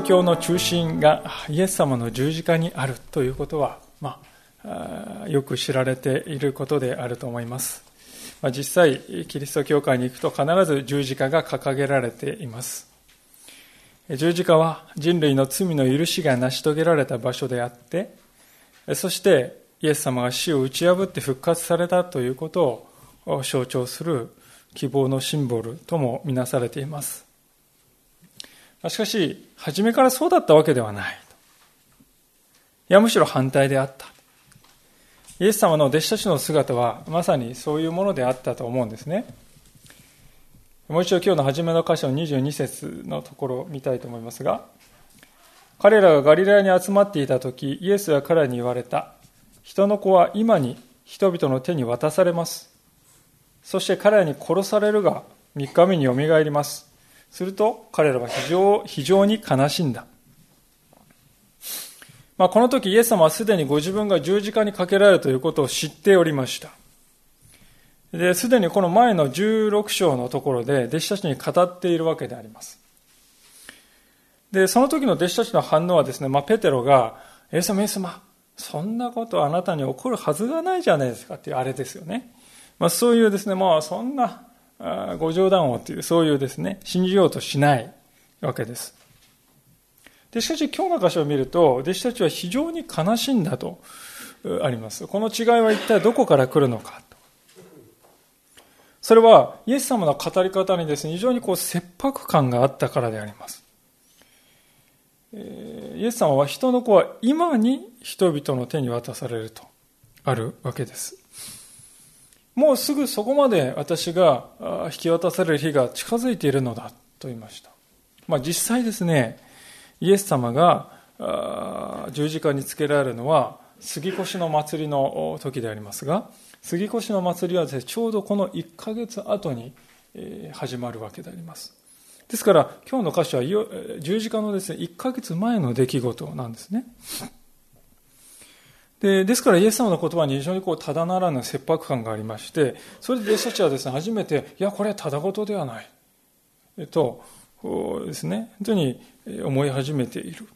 スト教の中心がイエス様の十字架にあるということは、まあ、よく知られていることであると思います。まあ、実際、キリスト教会に行くと必ず十字架が掲げられています。十字架は人類の罪の許しが成し遂げられた場所であって、そしてイエス様が死を打ち破って復活されたということを象徴する希望のシンボルともみなされています。しかし、初めからそうだったわけではない。いや、むしろ反対であった。イエス様の弟子たちの姿は、まさにそういうものであったと思うんですね。もう一度今日の初めの箇所22節のところを見たいと思いますが、彼らがガリラヤに集まっていた時、イエスは彼らに言われた。人の子は今に人々の手に渡されます。そして彼らに殺されるが、3日目によみがえります。すると彼らは非常非常に悲しんだ。まあ、この時イエス様はすでにご自分が十字架にかけられるということを知っておりました。で、すでにこの前の16章のところで弟子たちに語っているわけであります。で、その時の弟子たちの反応はですね、まあ、ペテロが、イエス様、イエス様、そんなことあなたに起こるはずがないじゃないですかっていうあれですよね。まあ、そういうですね、まあ、そんなご冗談をという、そういうですね、信じようとしないわけです。でしかし今日の箇所を見ると、弟子たちは非常に悲しんだとあります。この違いは一体どこから来るのかそれは、イエス様の語り方にですね、非常にこう切迫感があったからであります。イエス様は人の子は今に人々の手に渡されるとあるわけです。もうすぐそこまで私が引き渡される日が近づいているのだと言いました。まあ、実際ですね、イエス様が十字架につけられるのは杉越の祭りの時でありますが、杉越の祭りはですね、ちょうどこの1ヶ月後に始まるわけであります。ですから、今日の歌詞は十字架のですね、1ヶ月前の出来事なんですね。でですからイエス様の言葉に非常にこうただならぬ切迫感がありましてそれで弟子たちはですね初めていやこれはただ事ではないえっとですね本当に思い始めている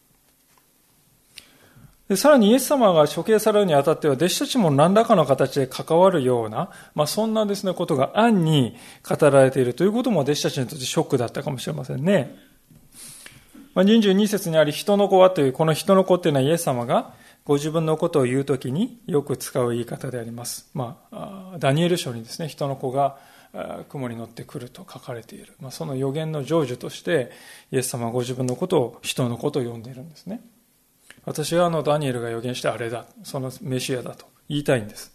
でさらにイエス様が処刑されるにあたっては弟子たちも何らかの形で関わるような、まあ、そんなですねことが暗に語られているということも弟子たちにとってショックだったかもしれませんね。まあ、22節にあり人の子はというこの人の子っていうのはイエス様がご自分のことを言うときによく使う言い方であります。まあ、ダニエル書にですね、人の子が雲に乗ってくると書かれている。まあ、その予言の成就として、イエス様はご自分のことを人のことを呼んでいるんですね。私はあのダニエルが予言してあれだ、そのメシアだと言いたいんです。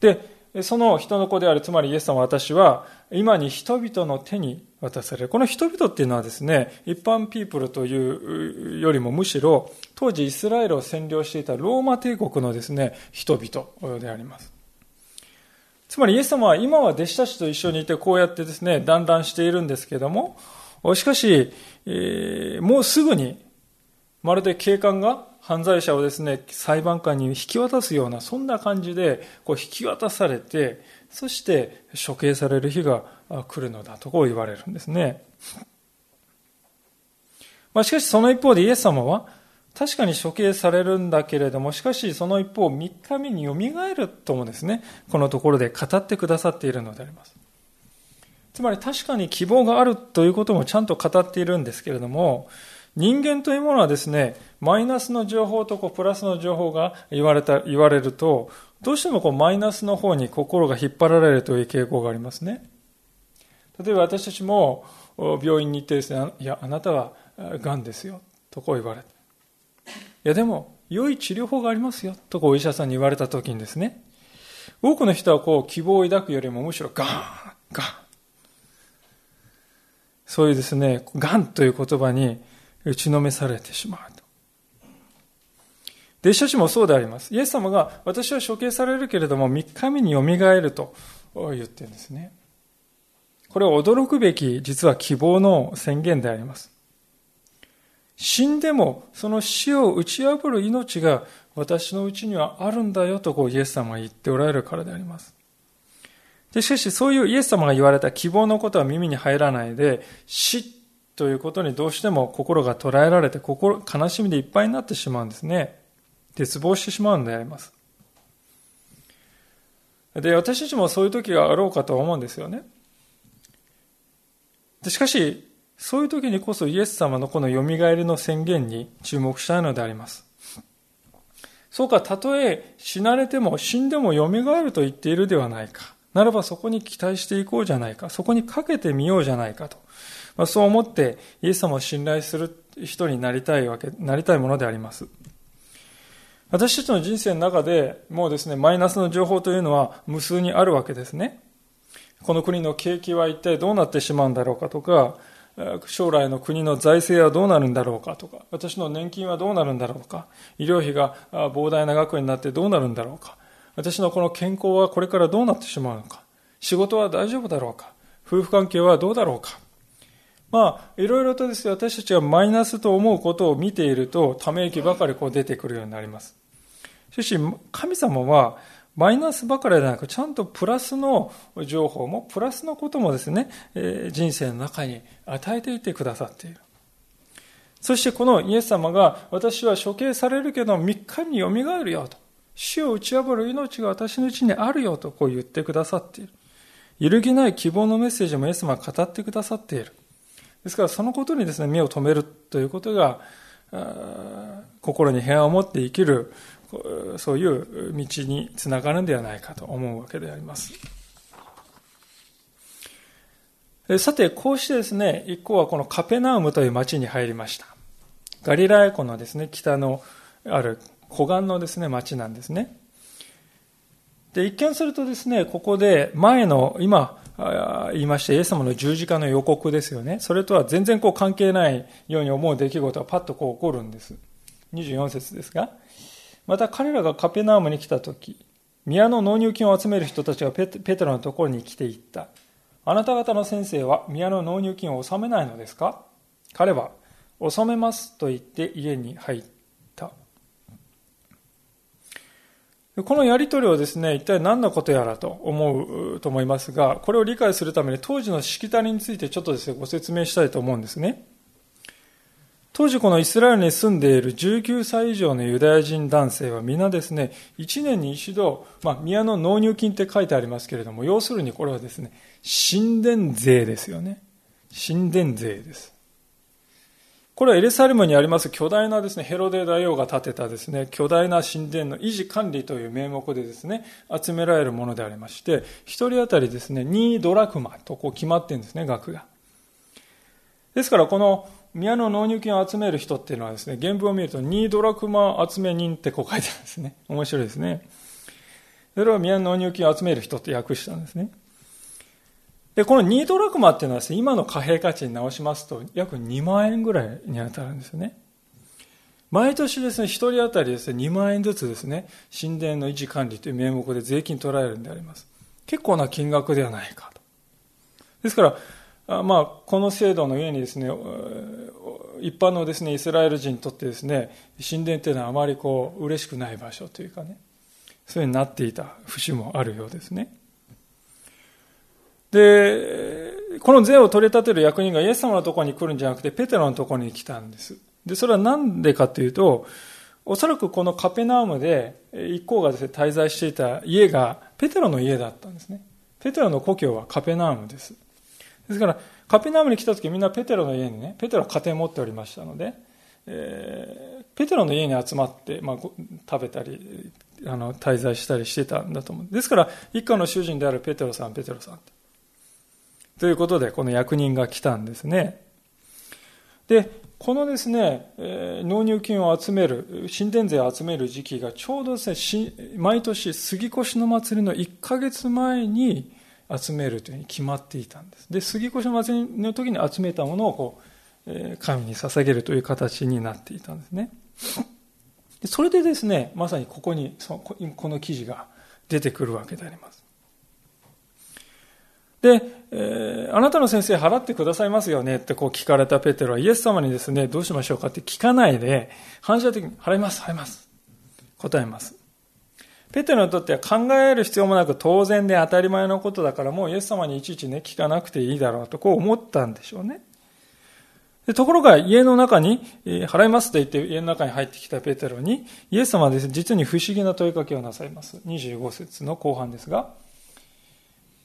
で、その人の子である、つまりイエス様私は、今に人々の手に渡される。この人々っていうのはですね、一般ピープルというよりもむしろ、当時イスラエルを占領していたローマ帝国のですね、人々であります。つまりイエス様は今は弟子たちと一緒にいてこうやってですね、団らんしているんですけども、しかし、えー、もうすぐに、まるで警官が犯罪者をですね、裁判官に引き渡すような、そんな感じで、こう引き渡されて、そして処刑される日が来るのだとこう言われるんですね。まあ、しかしその一方でイエス様は、確かに処刑されるんだけれども、しかしその一方、3日目によみがえるともですね、このところで語ってくださっているのであります。つまり確かに希望があるということもちゃんと語っているんですけれども、人間というものはですね、マイナスの情報とこうプラスの情報が言われた、言われると、どうしてもこうマイナスの方に心が引っ張られるという傾向がありますね。例えば私たちも病院に行ってですね、いや、あなたは癌ですよ、とこう言われて。いや、でも、良い治療法がありますよ、とこうお医者さんに言われた時にですね、多くの人はこう希望を抱くよりもむしろガーン、ガン。そういうですね、ガンという言葉に打ちのめされてしまうと。弟子たちもそうであります。イエス様が私は処刑されるけれども3日目によみがえると言ってるんですね。これは驚くべき実は希望の宣言であります。死んでもその死を打ち破る命が私のうちにはあるんだよとこうイエス様が言っておられるからであります。でしかしそういうイエス様が言われた希望のことは耳に入らないで死ということにどうしても心が捉えられて心悲しみでいっぱいになってしまうんですね。絶望してしまうのであります。で、私たちもそういう時があろうかと思うんですよね。でしかし、そういう時にこそイエス様のこの蘇りの宣言に注目したいのであります。そうか、たとえ死なれても死んでも蘇ると言っているではないか。ならばそこに期待していこうじゃないか。そこにかけてみようじゃないかと。まあ、そう思ってイエス様を信頼する人になりたいわけ、なりたいものであります。私たちの人生の中でもうですね、マイナスの情報というのは無数にあるわけですね。この国の景気は一体どうなってしまうんだろうかとか、将来の国の財政はどうなるんだろうかとか、私の年金はどうなるんだろうか、医療費が膨大な額になってどうなるんだろうか、私のこの健康はこれからどうなってしまうのか、仕事は大丈夫だろうか、夫婦関係はどうだろうか。まあ、いろいろとですね、私たちがマイナスと思うことを見ていると、ため息ばかりこう出てくるようになります。しかし、神様は、マイナスばかりではなく、ちゃんとプラスの情報も、プラスのこともですね、え、人生の中に与えていてくださっている。そしてこのイエス様が、私は処刑されるけど、3日によみがえるよと。死を打ち破る命が私のうちにあるよとこう言ってくださっている。揺るぎない希望のメッセージもイエス様は語ってくださっている。ですからそのことにですね、目を留めるということが、心に平安を持って生きるそういう道につながるんではないかと思うわけであります。さて、こうしてですね、一行はこのカペナウムという町に入りました。ガリラヤ湖のですね、北のある湖岸のですね、町なんですね。で、一見するとですね、ここで前の、今言いましたイエス様の十字架の予告ですよね。それとは全然こう関係ないように思う出来事がパッとこう起こるんです。24節ですが、また彼らがカペナームに来た時、宮の納入金を集める人たちがペテロのところに来ていった。あなた方の先生は宮の納入金を納めないのですか？彼は、納めますと言って家に入った。このやりとりをですね、一体何のことやらと思うと思いますが、これを理解するために当時のしきたりについてちょっとですね、ご説明したいと思うんですね。当時このイスラエルに住んでいる19歳以上のユダヤ人男性は皆ですね、1年に一度、まあ、宮の納入金って書いてありますけれども、要するにこれはですね、神殿税ですよね。神殿税です。これはエルサレムにあります巨大なですね、ヘロデ大王が建てたですね、巨大な神殿の維持管理という名目でですね、集められるものでありまして、一人当たりですね、2ドラクマとこう決まってるんですね、額が。ですからこの宮の納入金を集める人っていうのはですね、原文を見ると、ニードラクマ集め人ってこう書いてあるんですね。面白いですね。それを宮の納入金を集める人って訳したんですね。で、このニードラクマっていうのはですね、今の貨幣価値に直しますと、約2万円ぐらいに当たるんですよね。毎年ですね、1人当たりですね、2万円ずつですね、神殿の維持管理という名目で税金取られるんであります。結構な金額ではないかと。ですから、まあ、この制度の上にですね、一般のですね、イスラエル人にとってですね、神殿というのはあまりこう、嬉しくない場所というかね、そういうになっていた節もあるようですね。で、この税を取り立てる役人がイエス様のところに来るんじゃなくて、ペテロのところに来たんです。で、それは何でかというと、おそらくこのカペナウムで一行がですね、滞在していた家がペテロの家だったんですね。ペテロの故郷はカペナウムです。ですから、カペナームに来た時みんなペテロの家にね、ペテロは家庭持っておりましたので、えー、ペテロの家に集まって、まあ、食べたり、あの、滞在したりしてたんだと思う。ですから、一家の主人であるペテロさん、ペテロさん。ということで、この役人が来たんですね。で、このですね、え、納入金を集める、神殿税を集める時期がちょうどですね、毎年杉越の祭りの1ヶ月前に、集めるというふうに決まっていたんです。で、杉越の祭りの時に集めたものをこう、え神に捧げるという形になっていたんですね。それでですね、まさにここに、この記事が出てくるわけであります。で、えー、あなたの先生払ってくださいますよねってこう聞かれたペテロはイエス様にですね、どうしましょうかって聞かないで、反射的に払います、払います。答えます。ペテロにとっては考える必要もなく当然で当たり前のことだからもうイエス様にいちいちね、聞かなくていいだろうとこう思ったんでしょうね。でところが家の中に、えー、払いますと言って家の中に入ってきたペテロにイエス様はです、ね、実に不思議な問いかけをなさいます。25節の後半ですが、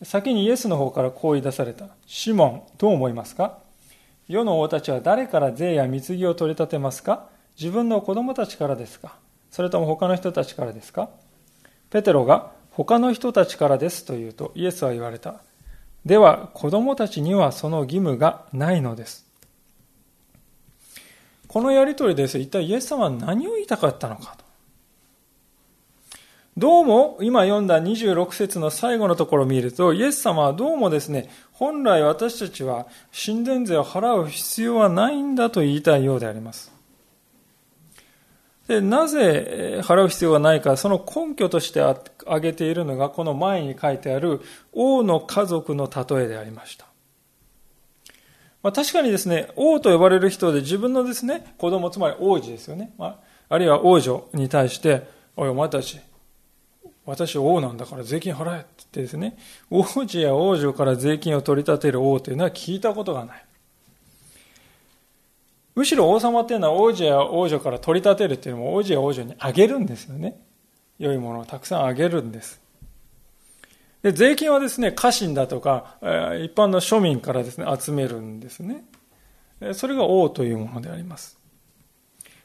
先にイエスの方からこう言い出された。シモン、どう思いますか？世の王たちは誰から税や貢ぎを取り立てますか？自分の子供たちからですか？それとも他の人たちからですか？ペテロが他の人たちからですと言うとイエスは言われた。では子供たちにはその義務がないのです。このやりとりです。一体イエス様は何を言いたかったのかと。どうも、今読んだ26節の最後のところを見ると、イエス様はどうもですね、本来私たちは神殿税を払う必要はないんだと言いたいようであります。でなぜ払う必要がないか、その根拠として挙げているのが、この前に書いてある王の家族の例えでありました。まあ、確かにですね、王と呼ばれる人で自分のですね、子供、つまり王子ですよね。まあ、あるいは王女に対して、おい、お前たち、私王なんだから税金払えって言ってですね、王子や王女から税金を取り立てる王というのは聞いたことがない。むしろ王様っていうのは王子や王女から取り立てるっていうのも王子や王女にあげるんですよね。良いものをたくさんあげるんです。で税金はですね、家臣だとか、一般の庶民からですね、集めるんですね。それが王というものであります。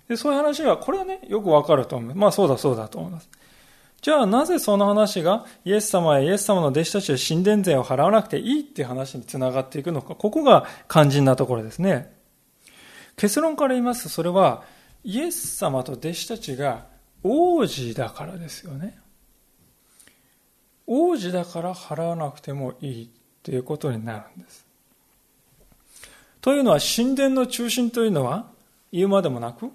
でそういう話は、これはね、よくわかると思う。まあそうだそうだと思います。じゃあなぜその話がイエス様やイエス様の弟子たちは神殿税を払わなくていいっていう話につながっていくのか、ここが肝心なところですね。結論から言いますと、それはイエス様と弟子たちが王子だからですよね。王子だから払わなくてもいいということになるんです。というのは神殿の中心というのは言うまでもなく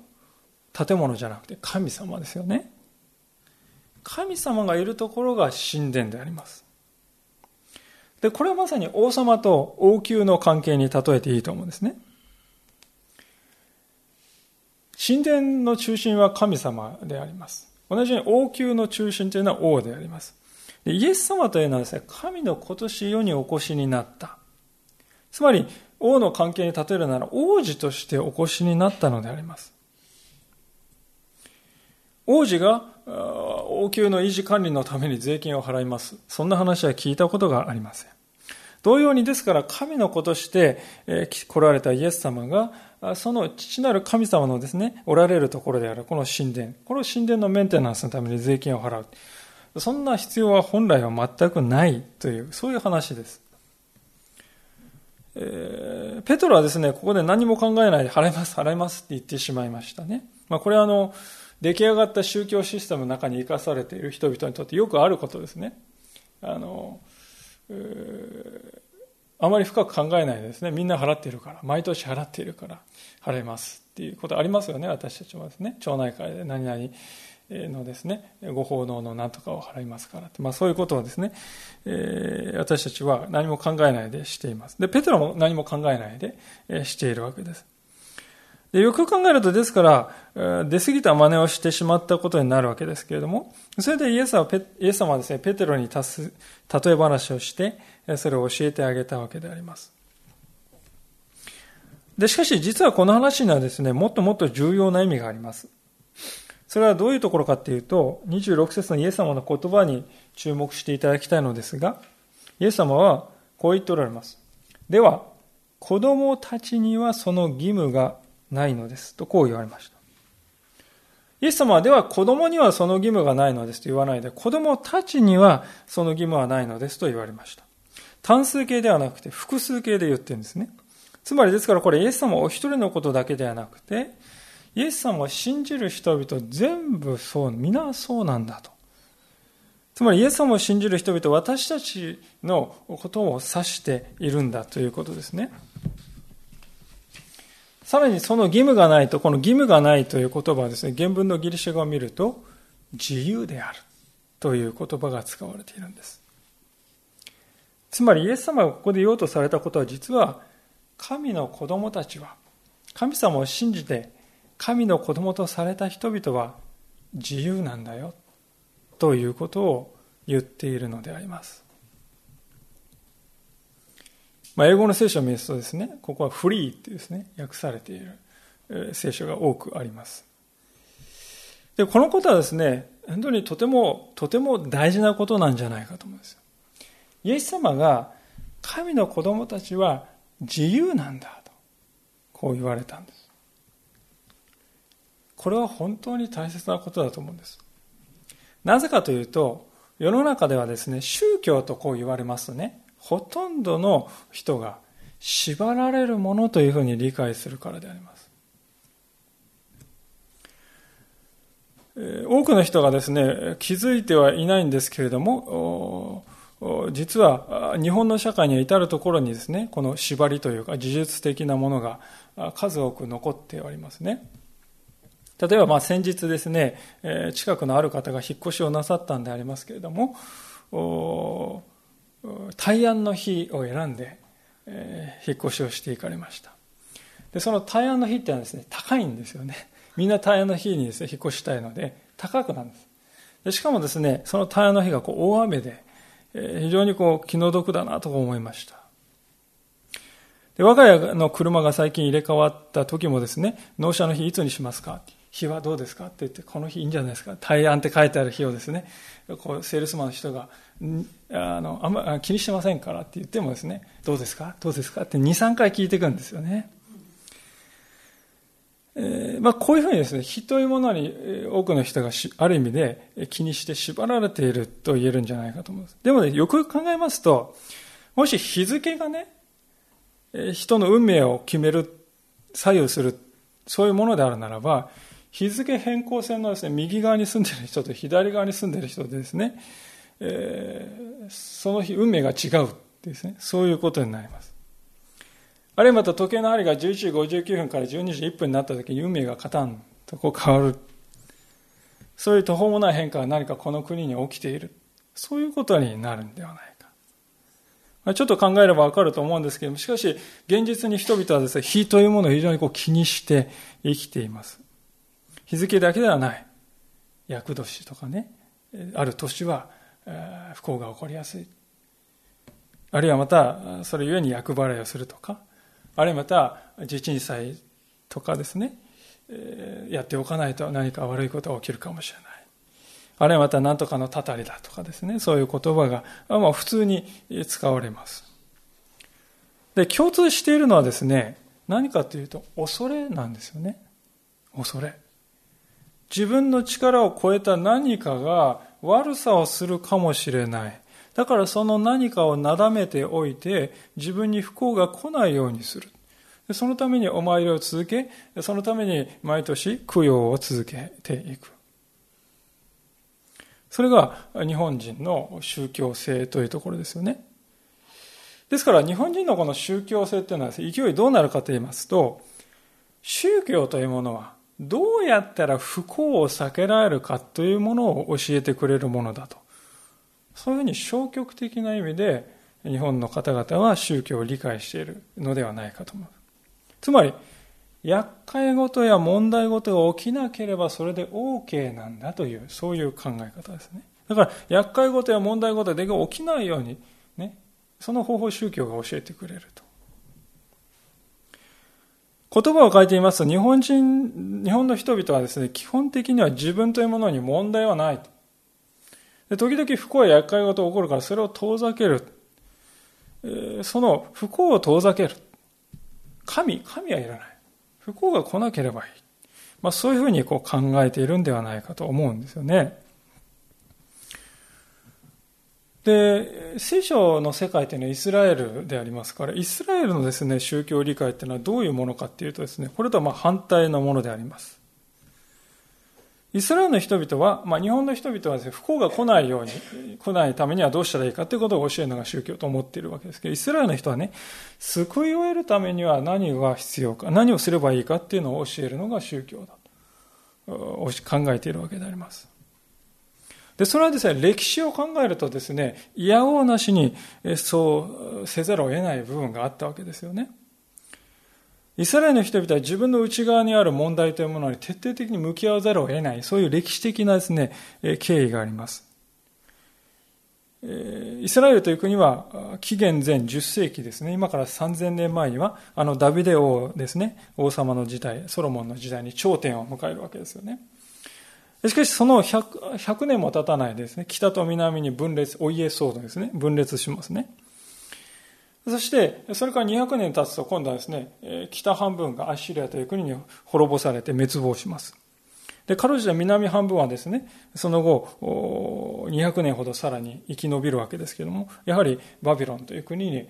建物じゃなくて神様ですよね。神様がいるところが神殿であります。で、これはまさに王様と王宮の関係に例えていいと思うんですね。神殿の中心は神様であります。同じように王宮の中心というのは王であります。でイエス様というのはですね、神の今年世にお越しになった。つまり、王の関係に例えるなら王子としてお越しになったのであります。王子が王宮の維持管理のために税金を払います。そんな話は聞いたことがありません。同様にですから神の子として来られたイエス様がその父なる神様のですね、おられるところであるこの神殿、この神殿のメンテナンスのために税金を払う。そんな必要は本来は全くないという、そういう話です。えー、ペトロはですね、ここで何も考えないで払います、払いますって言ってしまいましたね。まあ、これはあの、出来上がった宗教システムの中に生かされている人々にとってよくあることですね。あの、あまり深く考えないですね。みんな払っているから、毎年払っているから払いますっていうことありますよね、私たちもですね。町内会で何々のですね、ご奉納の何とかを払いますからって、まあそういうことをですね、えー、私たちは何も考えないでしています。で、ペテロも何も考えないで、しているわけです。でよく考えると、ですから、出過ぎた真似をしてしまったことになるわけですけれども、それでイエスはイエス様はですね、ペテロに足す例え話をして、それを教えてあげたわけであります。で、しかし実はこの話にはですね、もっともっと重要な意味があります。それはどういうところかっていうと、26節のイエス様の言葉に注目していただきたいのですが、イエス様はこう言っておられます。では、子供たちにはその義務がないのです。とこう言われました。イエス様はでは子供にはその義務がないのですと言わないで、子供たちにはその義務はないのですと言われました。単数形ではなくて複数形で言ってるんですね。つまりですからこれイエス様お一人のことだけではなくて、イエス様を信じる人々全部そう、皆そうなんだと。つまりイエス様を信じる人々私たちのことを指しているんだということですね。さらにその義務がないと、この義務がないという言葉はですね、原文のギリシャ語を見ると、自由であるという言葉が使われているんです。つまりイエス様がここで言おうとされたことは実は、神の子供たちは、神様を信じて神の子供とされた人々は自由なんだよということを言っているのであります。まあ、英語の聖書を見るとですね、ここはフリーってですね、訳されている聖書が多くあります。で、このことはですね、本当にとても、とても大事なことなんじゃないかと思うんですよ。イエス様が神の子供たちは自由なんだと、こう言われたんです。これは本当に大切なことだと思うんです。なぜかというと、世の中ではですね、宗教とこう言われますとね、ほとんどの人が縛られるものというふうに理解するからであります。多くの人がですね、気づいてはいないんですけれども、実は日本の社会には至るところにですね、この縛りというか事実的なものが数多く残っておりますね。例えばまあ先日ですね、近くのある方が引っ越しをなさったんでありますけれども、大安の日を選んで、えー、引っ越しをしていかれました。で、その大安の日ってのはですね、高いんですよね。みんな大安の日にですね、引っ越したいので、高くなるんです。でしかもですね、その大安の日がこう大雨で、えー、非常にこう気の毒だなと思いました。で我が家の車が最近入れ替わった時もですね、納車の日いつにしますか？日はどうですか？って言って、この日いいんじゃないですか？大安って書いてある日をですね、こうセールスマンの人があのあんま気にしてませんからって言ってもですねどうですか？どうですか？って23回聞いていくんですよね、えーまあ、こういうふうにですね人というものに多くの人がある意味で気にして縛られていると言えるんじゃないかと思います。でもねよくよく考えますともし日付がね人の運命を決める左右するそういうものであるならば日付変更線のですね右側に住んでいる人と左側に住んでいる人でですねえー、その日運命が違うですね、そういうことになります。あるいはまた時計の針が11時59分から12時1分になった時に運命がカタンとこう変わる。そういう途方もない変化が何かこの国に起きている。そういうことになるんではないか。ちょっと考えればわかると思うんですけども、しかし現実に人々はですね、日というものを非常にこう気にして生きています。日付だけではない。厄年とかね、ある年は不幸が起こりやすい。あるいはまた、それゆえに厄払いをするとか、あるいはまた、地震災とかですね、やっておかないと何か悪いことが起きるかもしれない。あるいはまた何とかのたたりだとかですね、そういう言葉が、まあ、普通に使われます。で、共通しているのはですね、何かというと、恐れなんですよね。恐れ。自分の力を超えた何かが悪さをするかもしれない。だからその何かをなだめておいて、自分に不幸が来ないようにする。そのためにお参りを続け、そのために毎年供養を続けていく。それが日本人の宗教性というところですよね。ですから日本人のこの宗教性っていうのは勢いどうなるかと言いますと、宗教というものはどうやったら不幸を避けられるかというものを教えてくれるものだと。そういうふうに消極的な意味で日本の方々は宗教を理解しているのではないかと思う。つまり、厄介事や問題事が起きなければそれで OK なんだという、そういう考え方ですね。だから、厄介事や問題事が起きないように、ね、その方法宗教が教えてくれると。言葉を変えてみますと、日本人、日本の人々はですね、基本的には自分というものに問題はない。で時々不幸や厄介事が起こるからそれを遠ざける。えー、その不幸を遠ざける。神、神はいらない。不幸が来なければいい。まあ、そういうふうにこう考えているんではないかと思うんですよね。で、聖書の世界というのはイスラエルでありますから、イスラエルのですね、宗教理解というのはどういうものかというとですね、これとはま反対のものであります。イスラエルの人々は、まあ、日本の人々はです、ね、不幸が来ないように、来ないためにはどうしたらいいかということを教えるのが宗教と思っているわけですけど、イスラエルの人はね、救いを得るためには何が必要か、何をすればいいかっていうのを教えるのが宗教だと考えているわけであります。で、それはですね、歴史を考えるとですね、いやおうなしにそうせざるを得ない部分があったわけですよね。イスラエルの人々は自分の内側にある問題というものに徹底的に向き合わざるを得ない、そういう歴史的なですね、経緯があります。イスラエルという国は紀元前10世紀ですね、今から3000年前には、あのダビデ王ですね、王様の時代、ソロモンの時代に頂点を迎えるわけですよね。しかしその 100, 100年も経たないですね、北と南に分裂、お家騒動ですね、分裂しますね。そして、それから200年経つと今度はですね、北半分がアッシリアという国に滅ぼされて滅亡します。で、かろうじて南半分はですね、その後、200年ほどさらに生き延びるわけですけども、やはりバビロンという国に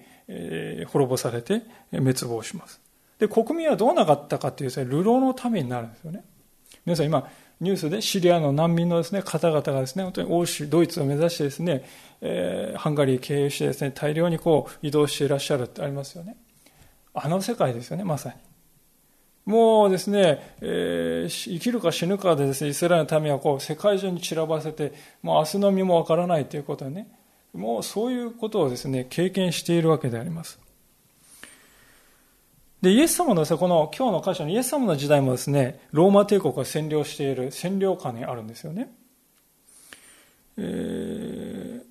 滅ぼされて滅亡します。で、国民はどうなかったかというと、流浪の民になるんですよね。皆さん今、ニュースでシリアの難民のですね、方々がですね、本当に欧州、ドイツを目指してですね、えー、ハンガリー経由してですね、大量にこう移動していらっしゃるってありますよね。あの世界ですよね、まさに。もうですね、えー、生きるか死ぬかでですね、イスラエルの民はこう世界中に散らばせて、もう明日の身もわからないということでね、もうそういうことをですね、経験しているわけであります。で、イエス様のですね、この今日の箇所にイエス様の時代もですね、ローマ帝国が占領している占領下にあるんですよね。え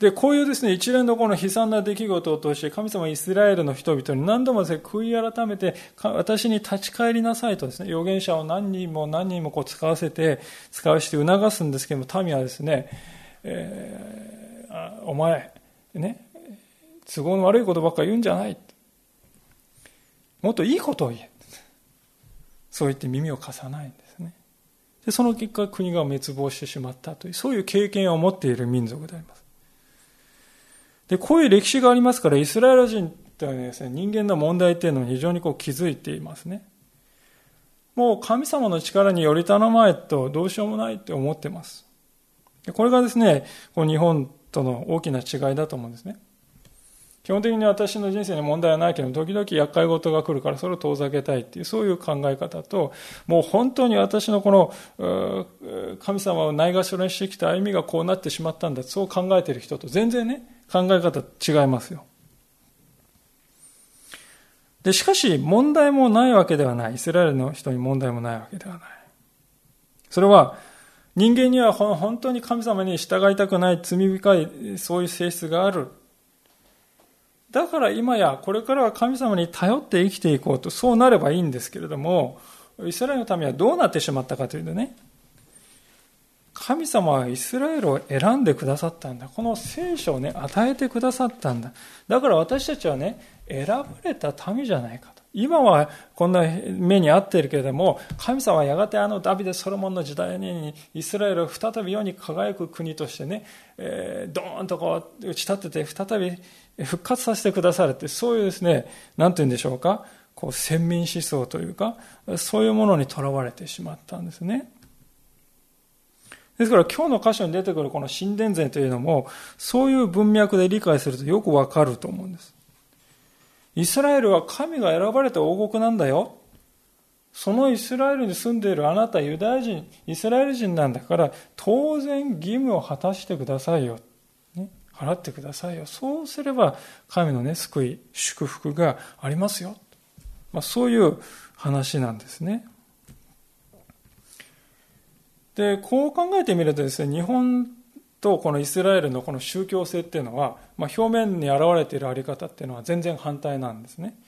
ー、で、こういうですね、一連のこの悲惨な出来事を通して、神様イスラエルの人々に何度もですね、悔い改めて、私に立ち返りなさいとですね、預言者を何人も何人もこう使わせて、使わせて促すんですけども、民はですね、えー、お前、ね、都合の悪いことばっかり言うんじゃない。もっといいことを言え。そう言って耳を貸さないんですね。で、その結果国が滅亡してしまったという、そういう経験を持っている民族であります。で、こういう歴史がありますから、イスラエル人というのはですね、人間の問題っていうのを非常にこう気づいていますね。もう神様の力により頼まえとどうしようもないって思ってます。これがですね、こう日本との大きな違いだと思うんですね。基本的に私の人生に問題はないけど、時々厄介事が来るからそれを遠ざけたいっていう、そういう考え方と、もう本当に私のこの、神様をないがしろにしてきた歩みがこうなってしまったんだ、そう考えている人と全然ね、考え方違いますよ。で、しかし問題もないわけではない。イスラエルの人に問題もないわけではない。それは、人間には本当に神様に従いたくない罪深いそういう性質がある。だから今やこれからは神様に頼って生きていこうと、そうなればいいんですけれども、イスラエルの民はどうなってしまったかというとね、神様はイスラエルを選んでくださったんだ。この聖書をね、与えてくださったんだ。だから私たちはね、選ばれた民じゃないかと。今はこんな目に遭っているけれども、神様はやがてあのダビデ・ソロモンの時代にイスラエルを再び世に輝く国としてね、えー、ドーンとこう打ち立てて再び復活させてくださるって、そういうですね、なんて言うんでしょうか、こう、先民思想というか、そういうものにとらわれてしまったんですね。ですから今日の箇所に出てくるこの神殿前というのも、そういう文脈で理解するとよくわかると思うんです。イスラエルは神が選ばれた王国なんだよ。そのイスラエルに住んでいるあなたユダヤ人、イスラエル人なんだから、当然義務を果たしてくださいよ。払ってくださいよ。そうすれば神のね、救い、祝福がありますよ。まあ、そういう話なんですね。で、こう考えてみるとですね、日本とこのイスラエルのこの宗教性っていうのは、まあ、表面に現れているあり方っていうのは全然反対なんですね。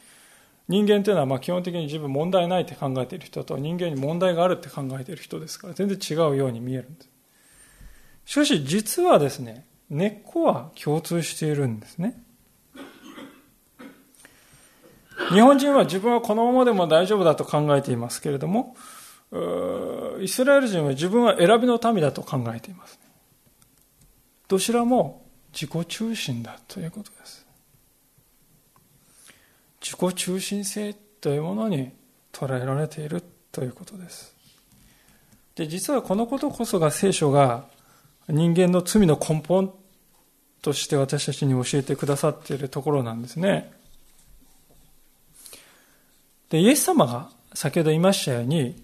人間というのはま基本的に自分問題ないって考えている人と人間に問題があるって考えている人ですから全然違うように見えるんです。しかし実はですね、根っこは共通しているんですね。日本人は自分はこのままでも大丈夫だと考えていますけれども、イスラエル人は自分は選びの民だと考えています。どちらも自己中心だということです。自己中心性というものに捉えられているということです。で、実はこのことこそが聖書が人間の罪の根本として私たちに教えてくださっているところなんですね。で、イエス様が先ほど言いましたように、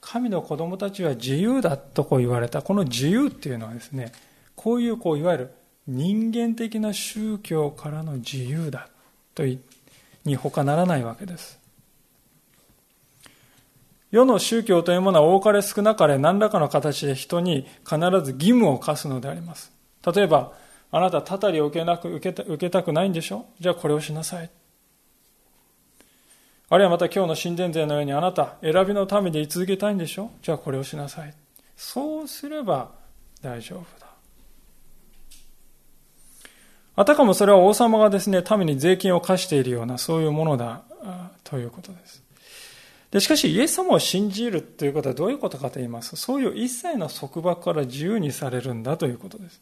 神の子供たちは自由だとこう言われた。この自由っていうのはですね、こういうこういわゆる人間的な宗教からの自由だとに他ならないわけです。世の宗教というものは多かれ少なかれ何らかの形で人に必ず義務を課すのであります。例えば、あなたたたりを受けなく受けた受けたくないんでしょ？じゃあこれをしなさい。あるいはまた今日の神殿税のようにあなた選びの民で居続けたいんでしょ？じゃあこれをしなさい。そうすれば大丈夫だ。あたかもそれは王様がですね、民に税金を課しているようなそういうものだということです。でしかし、イエス様を信じるということはどういうことかと言いますと、そういう一切の束縛から自由にされるんだということです。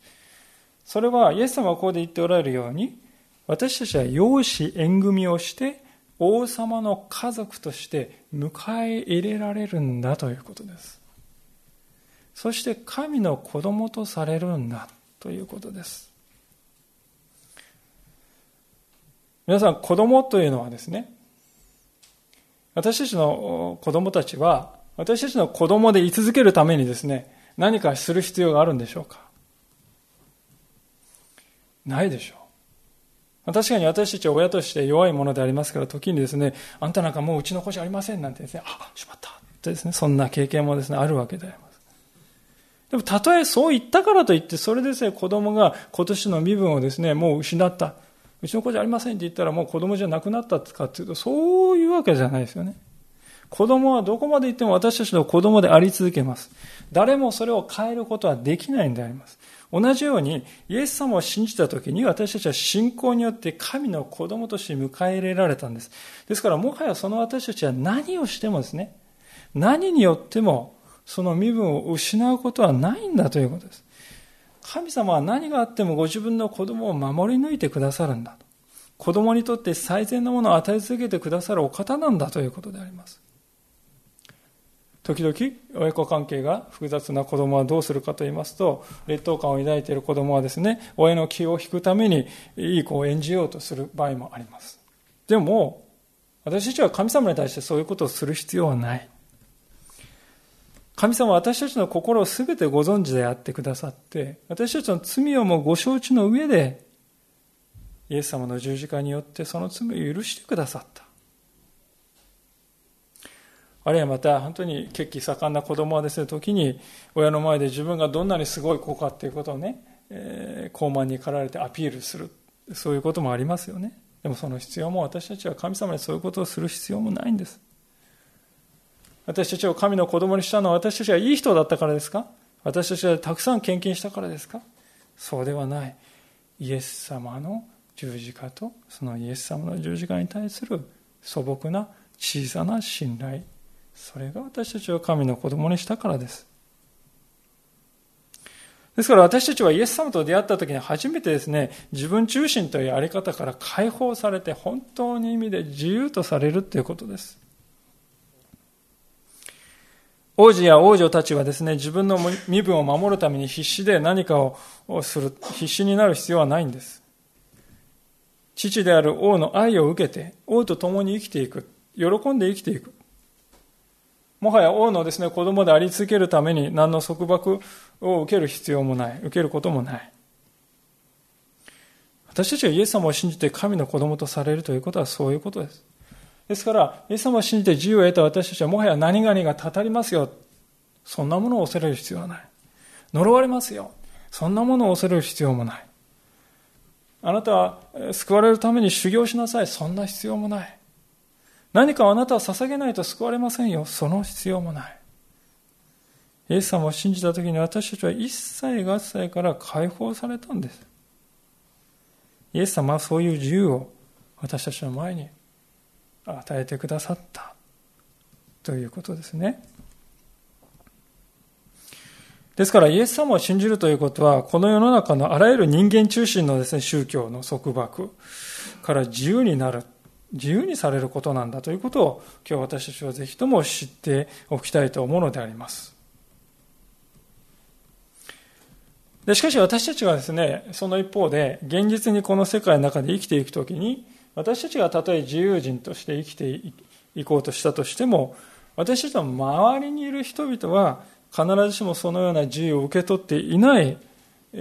それは、イエス様はここで言っておられるように、私たちは養子縁組をして、王様の家族として迎え入れられるんだということです。そして神の子供とされるんだということです。皆さん、子供というのはですね、私たちの子供たちは、私たちの子供で居続けるためにですね、何かする必要があるんでしょうか？ないでしょう。確かに私たちは親として弱いものでありますから、時にですね、あんたなんかもううちの子じゃありませんなんてですね、あ、しまったってですね、そんな経験もですね、あるわけであります。でも、たとえそう言ったからといって、それでですね、子供が今年の身分をですね、もう失った。うちの子じゃありませんって言ったらもう子供じゃなくなったかっていうと、そういうわけじゃないですよね。子供はどこまで行っても私たちの子供であり続けます。誰もそれを変えることはできないんであります。同じように、イエス様を信じたときに私たちは信仰によって神の子供として迎え入れられたんです。ですから、もはやその私たちは何をしてもですね、何によってもその身分を失うことはないんだということです。神様は何があってもご自分の子供を守り抜いてくださるんだと。子供にとって最善のものを与え続けてくださるお方なんだということであります。時々親子関係が複雑な子供はどうするかと言いますと劣等感を抱いている子供はですね親の気を引くためにいい子を演じようとする場合もあります。でも私たちは神様に対してそういうことをする必要はない。神様は私たちの心を全てご存知であってくださって私たちの罪をもご承知の上でイエス様の十字架によってその罪を許してくださった。あるいはまた本当に血気盛んな子供はですね、時に親の前で自分がどんなにすごい子かっていうことをね、えー、高慢に駆られてアピールする。そういうこともありますよね。でもその必要も私たちは神様にそういうことをする必要もないんです。私たちを神の子供にしたのは私たちはいい人だったからですか？私たちはたくさん献金したからですか？そうではない。イエス様の十字架とそのイエス様の十字架に対する素朴な小さな信頼それが私たちを神の子供にしたからです。ですから私たちはイエス様と出会った時に初めてですね、自分中心というあり方から解放されて本当に意味で自由とされるということです。王子や王女たちはですね、自分の身分を守るために必死で何かをする、必死になる必要はないんです。父である王の愛を受けて、王と共に生きていく、喜んで生きていく。もはや王のですね、子供であり続けるために何の束縛を受ける必要もない。受けることもない。私たちがイエス様を信じて神の子供とされるということはそういうことです。ですから、イエス様を信じて自由を得た私たちはもはや何々がたたりますよ。そんなものを恐れる必要はない。呪われますよ。そんなものを恐れる必要もない。あなたは救われるために修行しなさい。そんな必要もない。何かあなたは捧げないと救われませんよ。その必要もない。イエス様を信じた時に私たちは一切合切から解放されたんです。イエス様はそういう自由を私たちの前に与えてくださったということですね。ですから、イエス様を信じるということは、この世の中のあらゆる人間中心のですね、宗教の束縛から自由になる自由にされることなんだということを今日私たちはぜひとも知っておきたいと思うのであります。でしかし私たちはですね、その一方で現実にこの世界の中で生きていくときに私たちがたとえ自由人として生きていこうとしたとしても私たちの周りにいる人々は必ずしもそのような自由を受け取っていない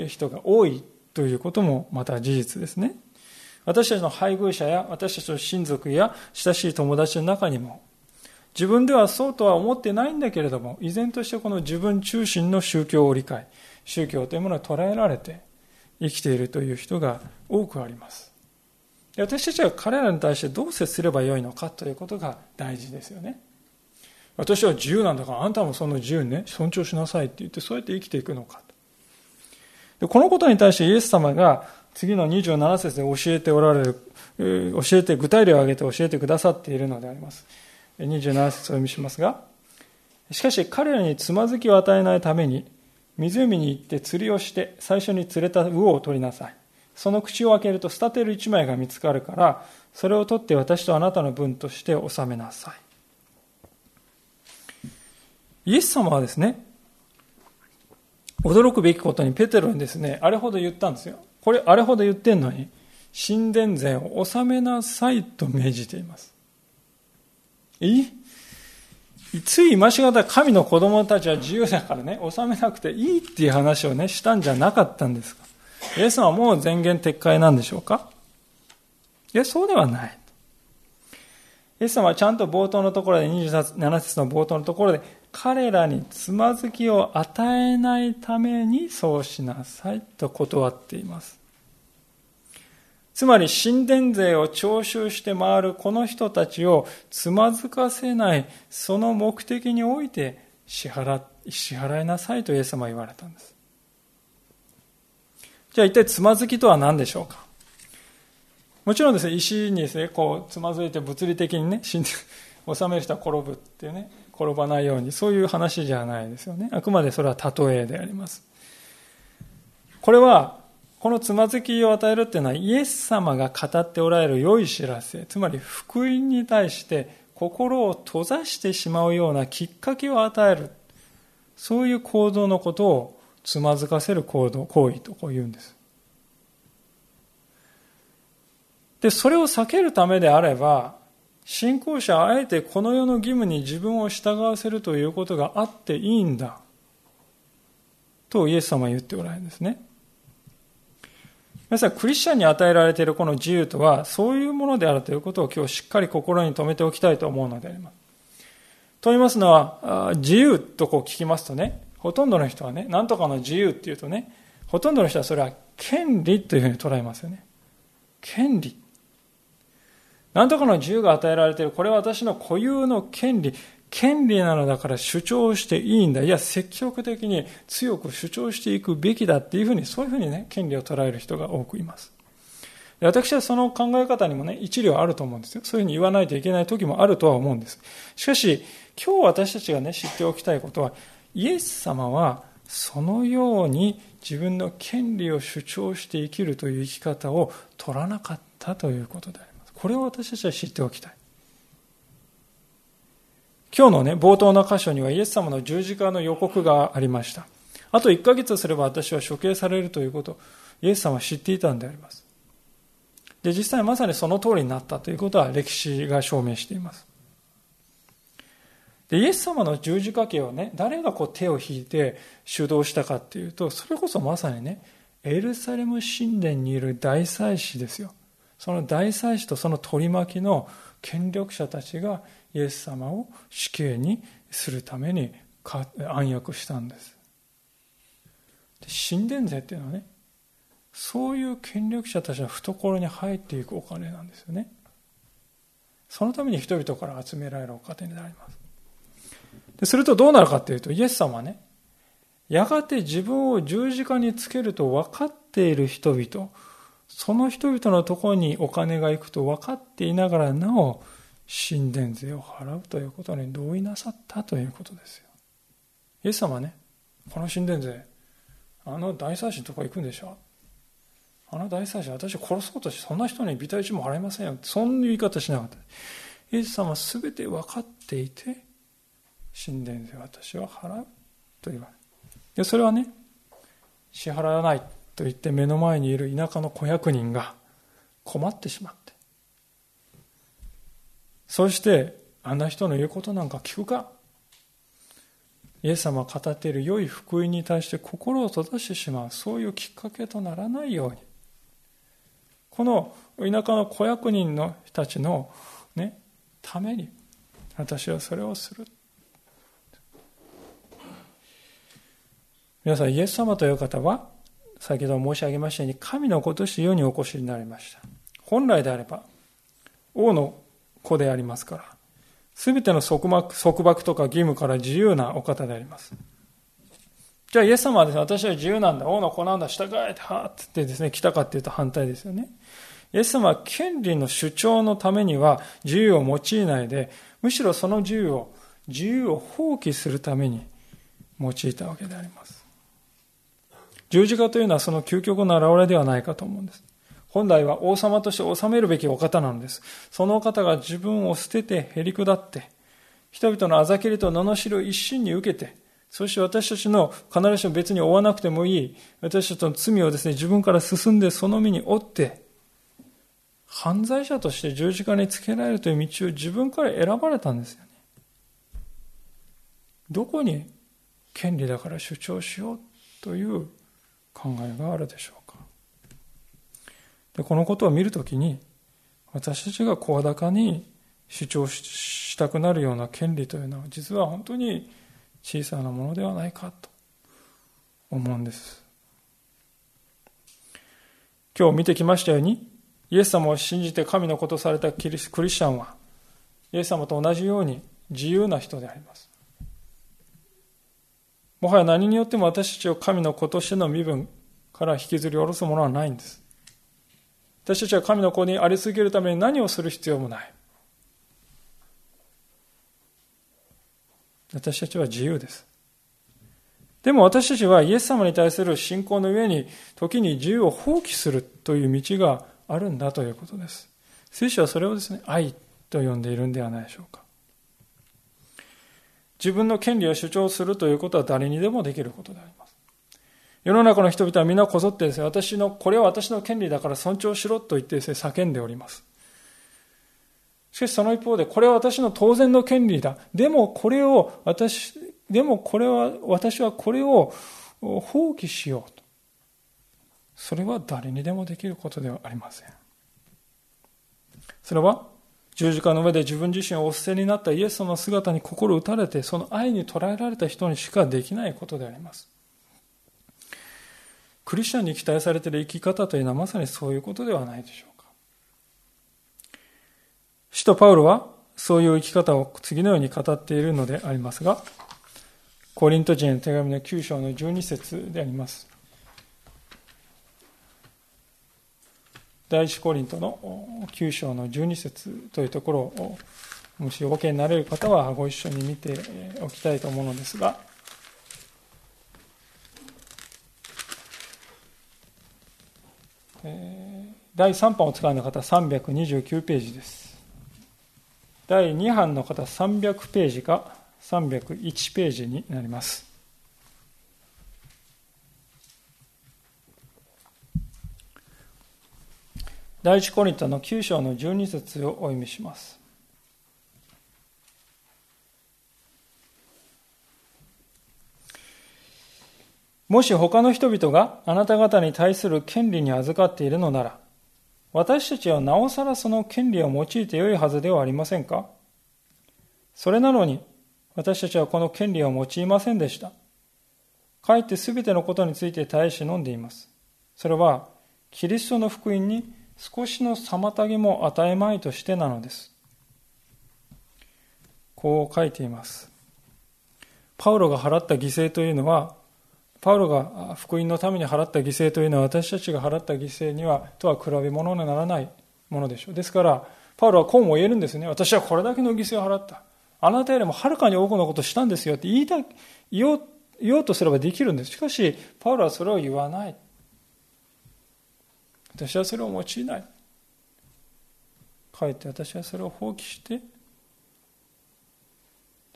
人が多いということもまた事実ですね。私たちの配偶者や私たちの親族や親しい友達の中にも自分ではそうとは思ってないんだけれども依然としてこの自分中心の宗教を理解宗教というものを捉えられて生きているという人が多くあります。私たちは彼らに対してどう接すればよいのかということが大事ですよね。私は自由なんだからあんたもその自由ね尊重しなさいって言ってそうやって生きていくのかでこのことに対してイエス様が次の27節で教えておられる、教えて、具体例を挙げて教えてくださっているのであります。27節を読みしますが、しかし彼らにつまずきを与えないために、湖に行って釣りをして最初に釣れた魚を取りなさい。その口を開けると捨てる一枚が見つかるから、それを取って私とあなたの分として納めなさい。イエス様はですね、驚くべきことにペテロにですね、あれほど言ったんですよ。これ、あれほど言ってんのに、神殿税を納めなさいと命じています。え？つい今しがた神の子供たちは自由だからね、納めなくていいっていう話をね、したんじゃなかったんですか。イエスはもう前言撤回なんでしょうか？いや、そうではない。イエス様はちゃんと冒頭のところで、27節の冒頭のところで、彼らにつまずきを与えないためにそうしなさいと断っています。つまり神殿税を徴収して回るこの人たちをつまずかせないその目的において支払支払いなさいとイエス様は言われたんです。じゃあ一体つまずきとは何でしょうか？もちろんですね、石にですね、こうつまずいて物理的にね、死んで、収める人は転ぶっていうね、転ばないように、そういう話じゃないですよね。あくまでそれは例えであります。これは、このつまずきを与えるっていうのは、イエス様が語っておられる良い知らせ、つまり福音に対して心を閉ざしてしまうようなきっかけを与える。そういう行動のことをつまずかせる行動、行為とこう言うんです。で、それを避けるためであれば、信仰者はあえてこの世の義務に自分を従わせるということがあっていいんだ。とイエス様は言っておられるんですね。皆さん、クリスチャンに与えられているこの自由とは、そういうものであるということを今日しっかり心に留めておきたいと思うのであります。と言いますのは、自由とこう聞きますとね、ほとんどの人はね、何とかの自由っていうとね、ほとんどの人はそれは権利というふうに捉えますよね。権利。何とかの自由が与えられている。これは私の固有の権利。権利なのだから主張していいんだ。いや、積極的に強く主張していくべきだっていうふうに、そういうふうにね、権利を捉える人が多くいます。私はその考え方にもね、一理はあると思うんですよ。そういうふうに言わないといけない時もあるとは思うんです。しかし、今日私たちがね、知っておきたいことは、イエス様はそのように自分の権利を主張して生きるという生き方を取らなかったということです。これを私たちは知っておきたい。今日のね、冒頭の箇所にはイエス様の十字架の予告がありました。あと1ヶ月すれば私は処刑されるということ、イエス様は知っていたんであります。で、実際まさにその通りになったということは歴史が証明しています。で、イエス様の十字架刑をね、誰がこう手を引いて主導したかっていうと、それこそまさにね、エルサレム神殿にいる大祭司ですよ。その大祭司とその取り巻きの権力者たちがイエス様を死刑にするために暗躍したんです。神殿税っていうのはねそういう権力者たちの懐に入っていくお金なんですよね。そのために人々から集められるお金になります。でするとどうなるかっていうとイエス様はねやがて自分を十字架につけると分かっている人々その人々のところにお金が行くと分かっていながらなお神殿税を払うということに同意なさったということですよ。イエス様はね、この神殿税、あの大祭司のところ行くんでしょ？あの大祭司、私殺そうとして、そんな人にビタ一も払いませんよ。そんな言い方しなかった。イエス様は全て分かっていて、神殿税私は払うと言われる。で、それはね、支払わないと言って目の前にいる田舎の子役人が困ってしまって。そして、あんな人の言うことなんか聞くかイエス様が語っている良い福音に対して心を閉ざしてしまう、そういうきっかけとならないように。この田舎の子役人の人たちの、ね、ために、私はそれをする。皆さん、イエス様という方は、先ほど申し上げましたように、神の子として世にお越しになりました。本来であれば、王の子でありますから、すべての束縛束縛とか義務から自由なお方であります。じゃあイエス様はですね、私は自由なんだ、王の子なんだ、従えて、はーってですね、来たかっていうと反対ですよね。イエス様は権利の主張のためには自由を用いないで、むしろその自由を、自由を放棄するために用いたわけであります。十字架というのはその究極の表れではないかと思うんです。本来は王様として治めるべきお方なのです。そのお方が自分を捨ててへり下って、人々のあざけりと罵りを一心に受けて、そして私たちの必ずしも別に追わなくてもいい、私たちの罪をですね、自分から進んでその身に追って、犯罪者として十字架につけられるという道を自分から選ばれたんですよね。どこに権利だから主張しようという考えがあるでしょうか。でこのことを見るときに私たちが声高に主張したくなるような権利というのは実は本当に小さなものではないかと思うんです。今日見てきましたようにイエス様を信じて神のことされたクリスチャンはイエス様と同じように自由な人であります。もはや何によっても私たちを神の子としての身分から引きずり下ろすものはないんです私たちは神の子にあり続けるために何をする必要もない。私たちは自由です。でも私たちはイエス様に対する信仰の上に時に自由を放棄するという道があるんだということです。聖書はそれをですね、愛と呼んでいるんではないでしょうか。自分の権利を主張するということは誰にでもできることであります。世の中の人々はみんなこぞってですね、私の、これは私の権利だから尊重しろと言ってですね、叫んでおります。しかしその一方で、これは私の当然の権利だ。でもこれを、私、でもこれは、私はこれを放棄しようと。それは誰にでもできることではありません。それは、十字架の上で自分自身をお捨てになったイエス様の姿に心打たれて、その愛に捉えられた人にしかできないことであります。クリスチャンに期待されている生き方というのはまさにそういうことではないでしょうか。使徒パウロはそういう生き方を次のように語っているのでありますが、コリント人の手紙の9章の12節であります。第一コリントの9章の12節というところを、もしお分けになれる方はご一緒に見ておきたいと思うのですが、第3版を使うの方329ページです。第2版の方300ページか301ページになります。第一コリントの9章の12節をお読みします。もし他の人々があなた方に対する権利に預かっているのなら、私たちはなおさらその権利を用いてよいはずではありませんか？それなのに、私たちはこの権利を用いませんでした。かえってすべてのことについて耐え忍んでいます。それは、キリストの福音に少しの妨げも与えまいとしてなのです。こう書いています。パウロが払った犠牲というのは、パウロが福音のために払った犠牲というのは私たちが払った犠牲にはとは比べ物にならないものでしょう。ですから、パウロはこうも言えるんですね。私はこれだけの犠牲を払った。あなたよりもはるかに多くのことをしたんですよって言いた言おう言おうとすればできるんです。しかし、パウロはそれを言わない。私はそれを用いない。かえって私はそれを放棄して、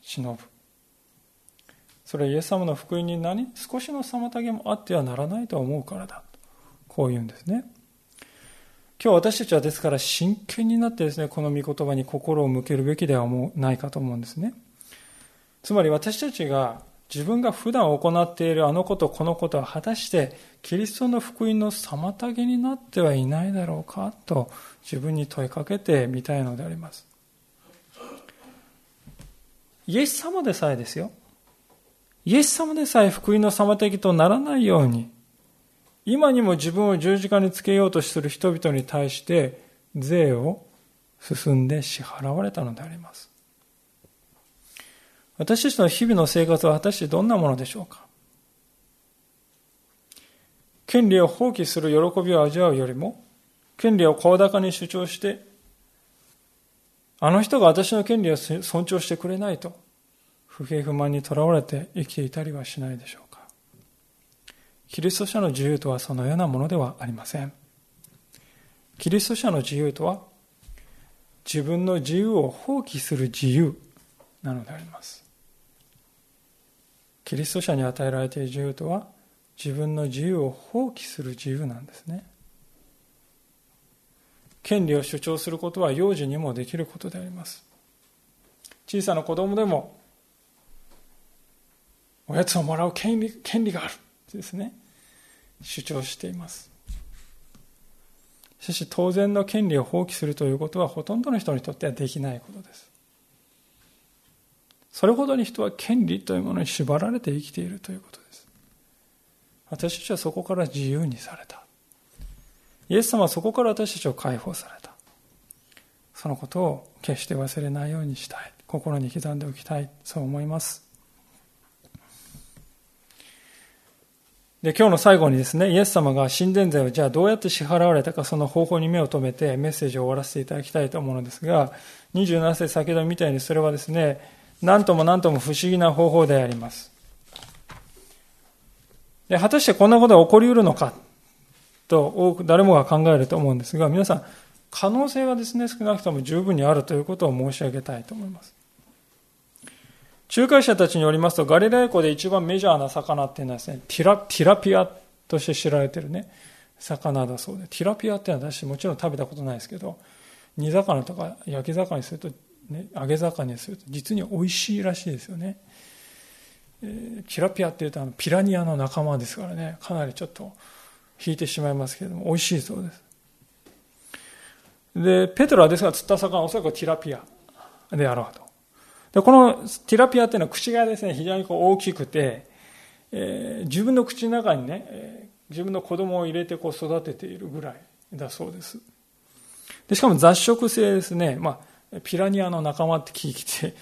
忍ぶ。それはイエス様の福音に何？少しの妨げもあってはならないと思うからだ。こう言うんですね。今日私たちはですから真剣になってですね、この御言葉に心を向けるべきではないかと思うんですね。つまり私たちが自分が普段行っているあのことこのことは果たしてキリストの福音の妨げになってはいないだろうかと自分に問いかけてみたいのであります。イエス様でさえですよ。イエス様でさえ福音の妨げとならないように、今にも自分を十字架につけようとする人々に対して税を進んで支払われたのであります。私たちの日々の生活は果たしてどんなものでしょうか？権利を放棄する喜びを味わうよりも、権利を声高に主張して、あの人が私の権利を尊重してくれないと、不平不満にとらわれて生きていたりはしないでしょうか？キリスト者の自由とはそのようなものではありません。キリスト者の自由とは、自分の自由を放棄する自由なのであります。キリスト者に与えられている自由とは、自分の自由を放棄する自由なんですね。権利を主張することは幼児にもできることであります。小さな子供でも、おやつをもらう権利権利があるですね、主張しています。しかし当然の権利を放棄するということはほとんどの人にとってはできないことです。それほどに人は権利というものに縛られて生きているということです。私たちはそこから自由にされた。イエス様はそこから私たちを解放された。そのことを決して忘れないようにしたい。心に刻んでおきたい。そう思います。で、今日の最後にですね、イエス様が神殿税をじゃあどうやって支払われたか、その方法に目を留めてメッセージを終わらせていただきたいと思うのですが、27節先ほどみたいにそれはですね、何とも何とも不思議な方法であります。で果たしてこんなことが起こりうるのかと多く誰もが考えると思うんですが、皆さん、可能性はですね、少なくとも十分にあるということを申し上げたいと思います。仲介者たちによりますと、ガリラヤ湖で一番メジャーな魚っていうのはですね、ティラティラピアとして知られてるね、魚だそうで、ティラピアっていうのは私もちろん食べたことないですけど、煮魚とか焼き魚にするとね、揚げ魚にすると実に美味しいらしいですよね。えー、キラピアっていうとあのピラニアの仲間ですからね、かなりちょっと引いてしまいますけれども、美味しいそうです。で、ペトロはですが釣った魚はおそらくティラピアであろうと。で、このティラピアっていうのは口がですね、非常にこう大きくて、えー、自分の口の中にね、えー、自分の子供を入れてこう育てているぐらいだそうです。でしかも雑食性ですね。まあピラニアの仲間って聞い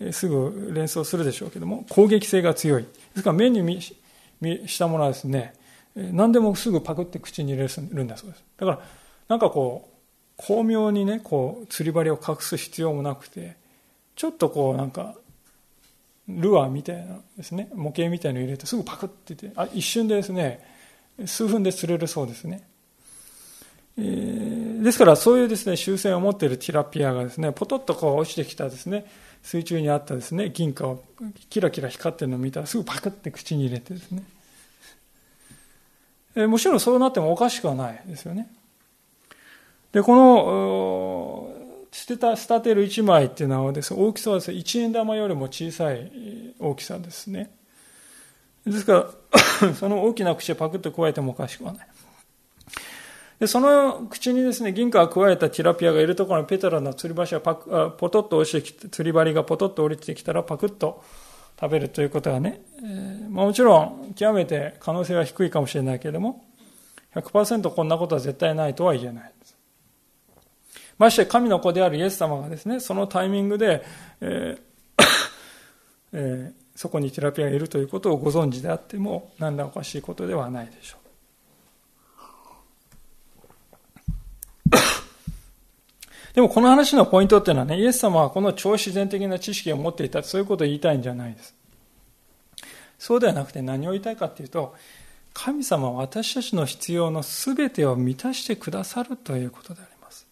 て、すぐ連想するでしょうけども、攻撃性が強い。ですから目に見したものはですね、何でもすぐパクって口に入れるんだそうです。だから、なんかこう、巧妙にね、こう、釣り針を隠す必要もなくて、ちょっとこう、なんか、ルアーみたいなですね、模型みたいの入れてすぐパクって言って、あ一瞬でですね、数分で釣れるそうですね。え、ですからそういうですね、終戦を持っているティラピアがですね、ポトッとこう落ちてきたですね、水中にあったですね、銀貨をキラキラ光ってるのを見たらすぐパクって口に入れてですね、え、もちろんそうなってもおかしくはないですよね。で、この、捨てた、捨ててる1枚っていうのはです、ね、大きさはです、ね、1円玉よりも小さい大きさですね。ですから その大きな口をパクッと加えてもおかしくはない。で、その口にですね、銀貨を加えたティラピアがいるところにペトラの吊り橋がパクポトッと落ちてきて、吊り針がポトッと降りてきたらパクッと食べるということはね、えー、まあ、もちろん極めて可能性は低いかもしれないけれども、100%こんなことは絶対ないとは言えないです。まして神の子であるイエス様がですね、そのタイミングで、えー えー、そこにティラピアがいるということをご存知であっても、何らおかしいことではないでしょう。でもこの話のポイントっていうのはね、イエス様はこの超自然的な知識を持っていた、そういうことを言いたいんじゃないです。そうではなくて何を言いたいかっていうと、神様は私たちの必要の全てを満たしてくださるということであります。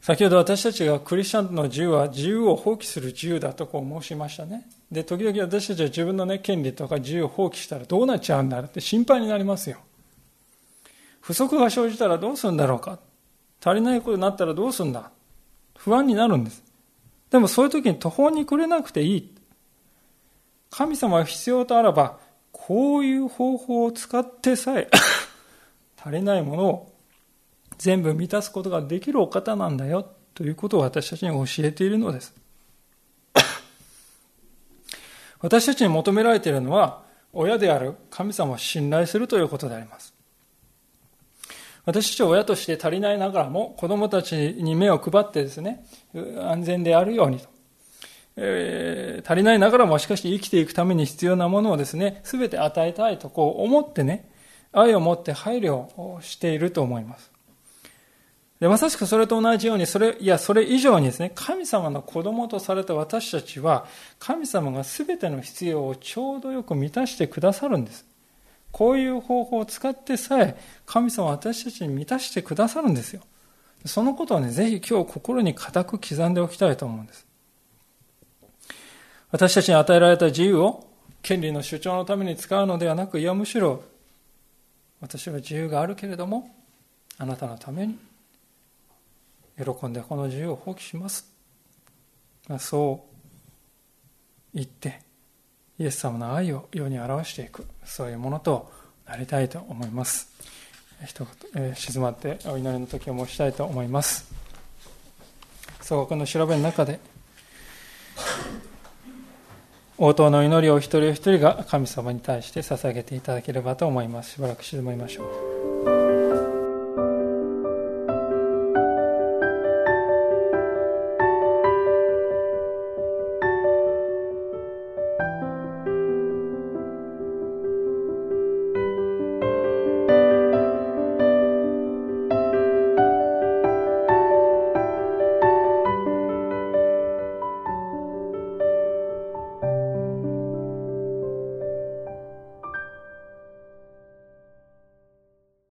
先ほど私たちがクリスチャンの自由は自由を放棄する自由だとこう申しましたね。で、時々私たちは自分のね、権利とか自由を放棄したらどうなっちゃうんだろうって心配になりますよ。不足が生じたらどうするんだろうか。足りないことになったらどうするんだ。不安になるんです。でもそういう時に途方に暮れなくていい。神様が必要とあらば、こういう方法を使ってさえ 足りないものを全部満たすことができるお方なんだよということを私たちに教えているのです。私たちに求められているのは、親である神様を信頼するということであります。私たち親として足りないながらも子供たちに目を配ってですね、安全であるようにと。えー、足りないながらもしかし生きていくために必要なものをですね、すべて与えたいとこう思ってね、愛を持って配慮をしていると思います。でまさしくそれと同じように、それ、いや、それ以上にですね、神様の子供とされた私たちは、神様が全ての必要をちょうどよく満たしてくださるんです。こういう方法を使ってさえ、神様は私たちに満たしてくださるんですよ。そのことをね、ぜひ今日心に固く刻んでおきたいと思うんです。私たちに与えられた自由を権利の主張のために使うのではなく、いやむしろ、私は自由があるけれども、あなたのために喜んでこの自由を放棄します。そう言って、イエス様の愛を世に表していく、そういうものとなりたいと思います。一言、えー、静まってお祈りの時を申したいと思います。総額の調べの中で、応答の祈りを一人一人が神様に対して捧げていただければと思います。しばらく静まりましょう。